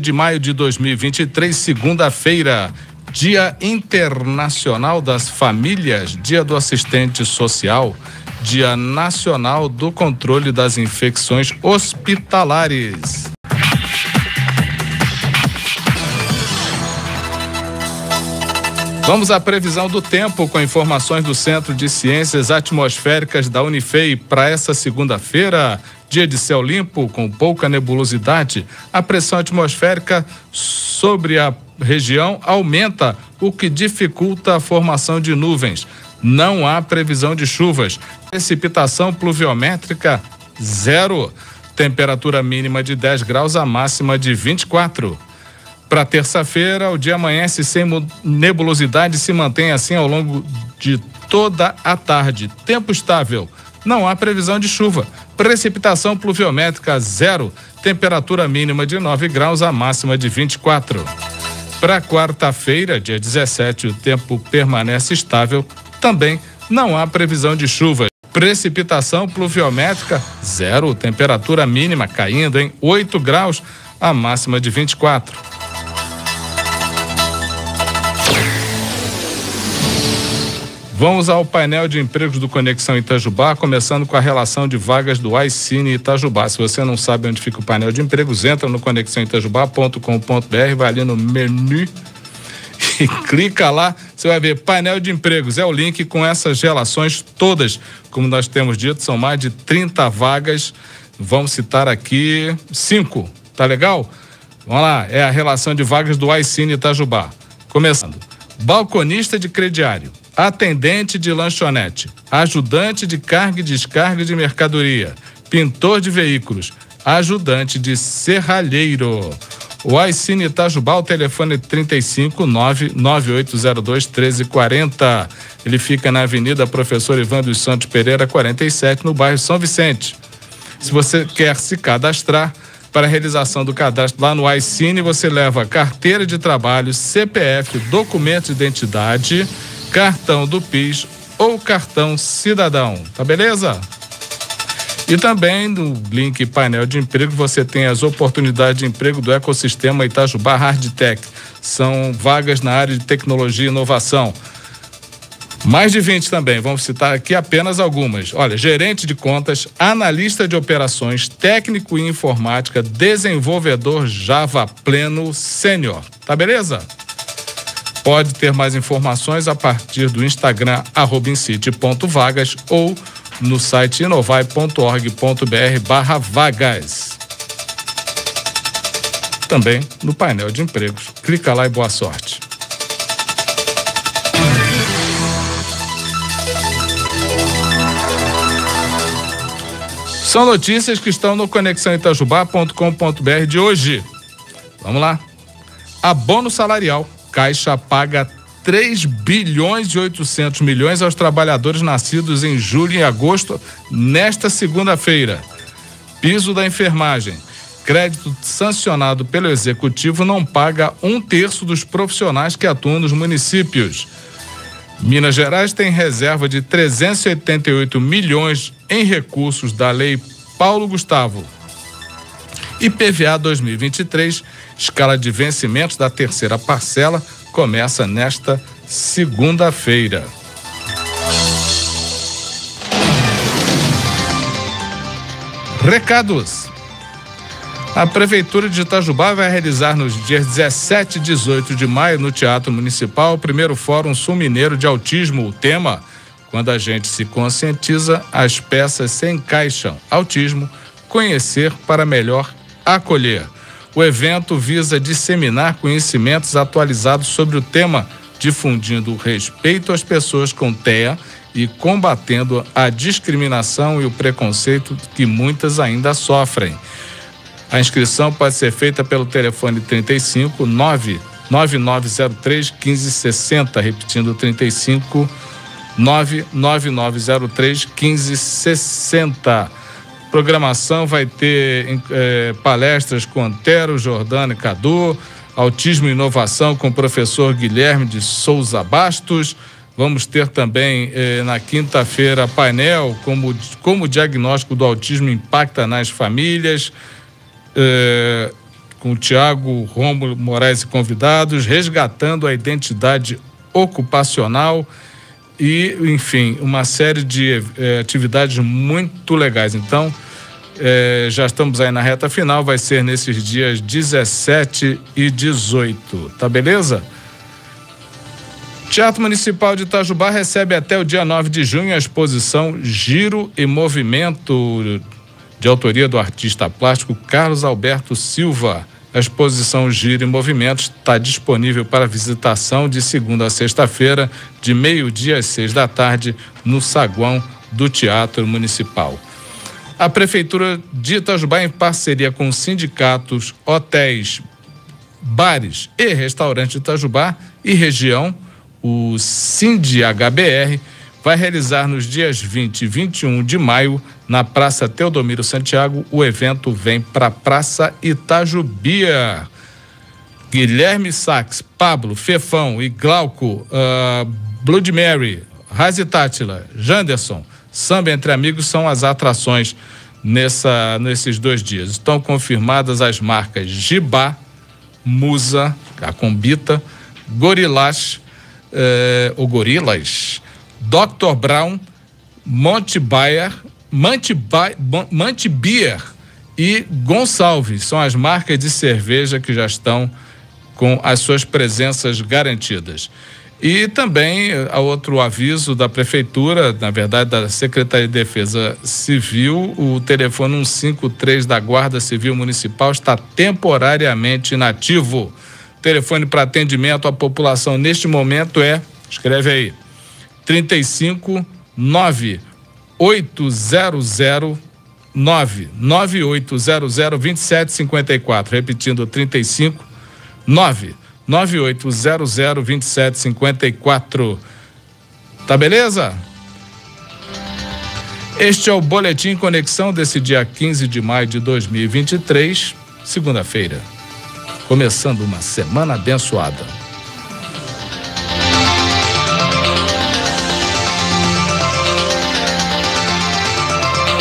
de maio de 2023, segunda-feira, Dia Internacional das Famílias, Dia do Assistente Social, Dia Nacional do Controle das Infecções Hospitalares. Vamos à previsão do tempo com informações do Centro de Ciências Atmosféricas da Unifei para essa segunda-feira. Dia de céu limpo, com pouca nebulosidade. A pressão atmosférica sobre a região aumenta, o que dificulta a formação de nuvens. Não há previsão de chuvas. Precipitação pluviométrica zero. Temperatura mínima de 10 graus, a máxima de 24. Para terça-feira, o dia amanhece sem nebulosidade e se mantém assim ao longo de toda a tarde. Tempo estável. Não há previsão de chuva. Precipitação pluviométrica zero. Temperatura mínima de 9 graus, a máxima de 24. Para quarta-feira, dia 17, o tempo permanece estável. Também não há previsão de chuvas. Precipitação pluviométrica zero. Temperatura mínima caindo em 8 graus, a máxima de 24. Vamos ao painel de empregos do Conexão Itajubá, começando com a relação de vagas do iCine Itajubá. Se você não sabe onde fica o painel de empregos, entra no conexãoitajubá.com.br, vai ali no menu e clica lá, você vai ver painel de empregos. É o link com essas relações todas. Como nós temos dito, são mais de 30 vagas. Vamos citar aqui cinco. Tá legal? Vamos lá, é a relação de vagas do iCine Itajubá. Começando. Balconista de crediário atendente de lanchonete, ajudante de carga e descarga de mercadoria, pintor de veículos, ajudante de serralheiro. O Aicine Itajubá, o telefone 3599802 1340. Ele fica na Avenida Professor Ivan dos Santos Pereira, 47, no bairro São Vicente. Se você quer se cadastrar para a realização do cadastro lá no Aicine, você leva carteira de trabalho, CPF, documento de identidade cartão do PIS ou cartão cidadão. Tá beleza? E também no link painel de emprego você tem as oportunidades de emprego do ecossistema Itajubá Hardtech. São vagas na área de tecnologia e inovação. Mais de 20 também, vamos citar aqui apenas algumas. Olha, gerente de contas, analista de operações, técnico em informática, desenvolvedor Java pleno sênior. Tá beleza? Pode ter mais informações a partir do Instagram @incite.vagas ou no site inovai.org.br barra vagas. Também no painel de empregos. Clica lá e boa sorte. São notícias que estão no conexãoitajubá.com.br de hoje. Vamos lá. Abono salarial Caixa paga 3 bilhões e 800 milhões aos trabalhadores nascidos em julho e agosto nesta segunda-feira. Piso da enfermagem. Crédito sancionado pelo executivo não paga um terço dos profissionais que atuam nos municípios. Minas Gerais tem reserva de 388 milhões em recursos da Lei Paulo Gustavo. IPVA 2023 Escala de vencimentos da terceira parcela começa nesta segunda-feira. Recados. A Prefeitura de Itajubá vai realizar nos dias 17 e 18 de maio, no Teatro Municipal, o primeiro Fórum Sul Mineiro de Autismo. O tema, quando a gente se conscientiza, as peças se encaixam. Autismo, conhecer para melhor acolher. O evento visa disseminar conhecimentos atualizados sobre o tema, difundindo o respeito às pessoas com TEA e combatendo a discriminação e o preconceito que muitas ainda sofrem. A inscrição pode ser feita pelo telefone 35 99903 1560, repetindo 35 99903 1560 Programação vai ter é, palestras com Antero, Jordano e Cadu, Autismo e Inovação com o professor Guilherme de Souza Bastos. Vamos ter também eh, na quinta-feira painel como, como o diagnóstico do autismo impacta nas famílias, eh, com o Tiago Romulo Moraes e convidados, resgatando a identidade ocupacional e, enfim, uma série de eh, atividades muito legais. Então, eh, já estamos aí na reta final, vai ser nesses dias 17 e 18, tá beleza? Teatro Municipal de Itajubá recebe até o dia 9 de junho a exposição Giro e Movimento, de autoria do artista plástico Carlos Alberto Silva. A exposição Giro e Movimento está disponível para visitação de segunda a sexta-feira, de meio-dia às seis da tarde, no saguão do Teatro Municipal. A Prefeitura de Itajubá, em parceria com sindicatos, hotéis, bares e restaurantes de Itajubá e região, o HBR vai realizar nos dias 20 e 21 de maio, na Praça Teodomiro Santiago, o evento Vem para Praça Itajubia. Guilherme Sachs, Pablo, Fefão e Glauco, uh, Blood Mary, Razi Tátila, Janderson, Samba Entre Amigos são as atrações nessa, nesses dois dias. Estão confirmadas as marcas Gibá, Musa, a Combita, Gorilás, eh, o Gorilas, Dr. Brown, Monte Bayer, Monte, Monte Beer e Gonçalves são as marcas de cerveja que já estão com as suas presenças garantidas. E também há outro aviso da Prefeitura, na verdade da Secretaria de Defesa Civil, o telefone 153 da Guarda Civil Municipal está temporariamente inativo telefone para atendimento à população neste momento é, escreve aí, 35 9 800 9 9800 2754. Repetindo, 35 9 9800 2754. Tá beleza? Este é o Boletim Conexão desse dia 15 de maio de 2023, segunda-feira começando uma semana abençoada.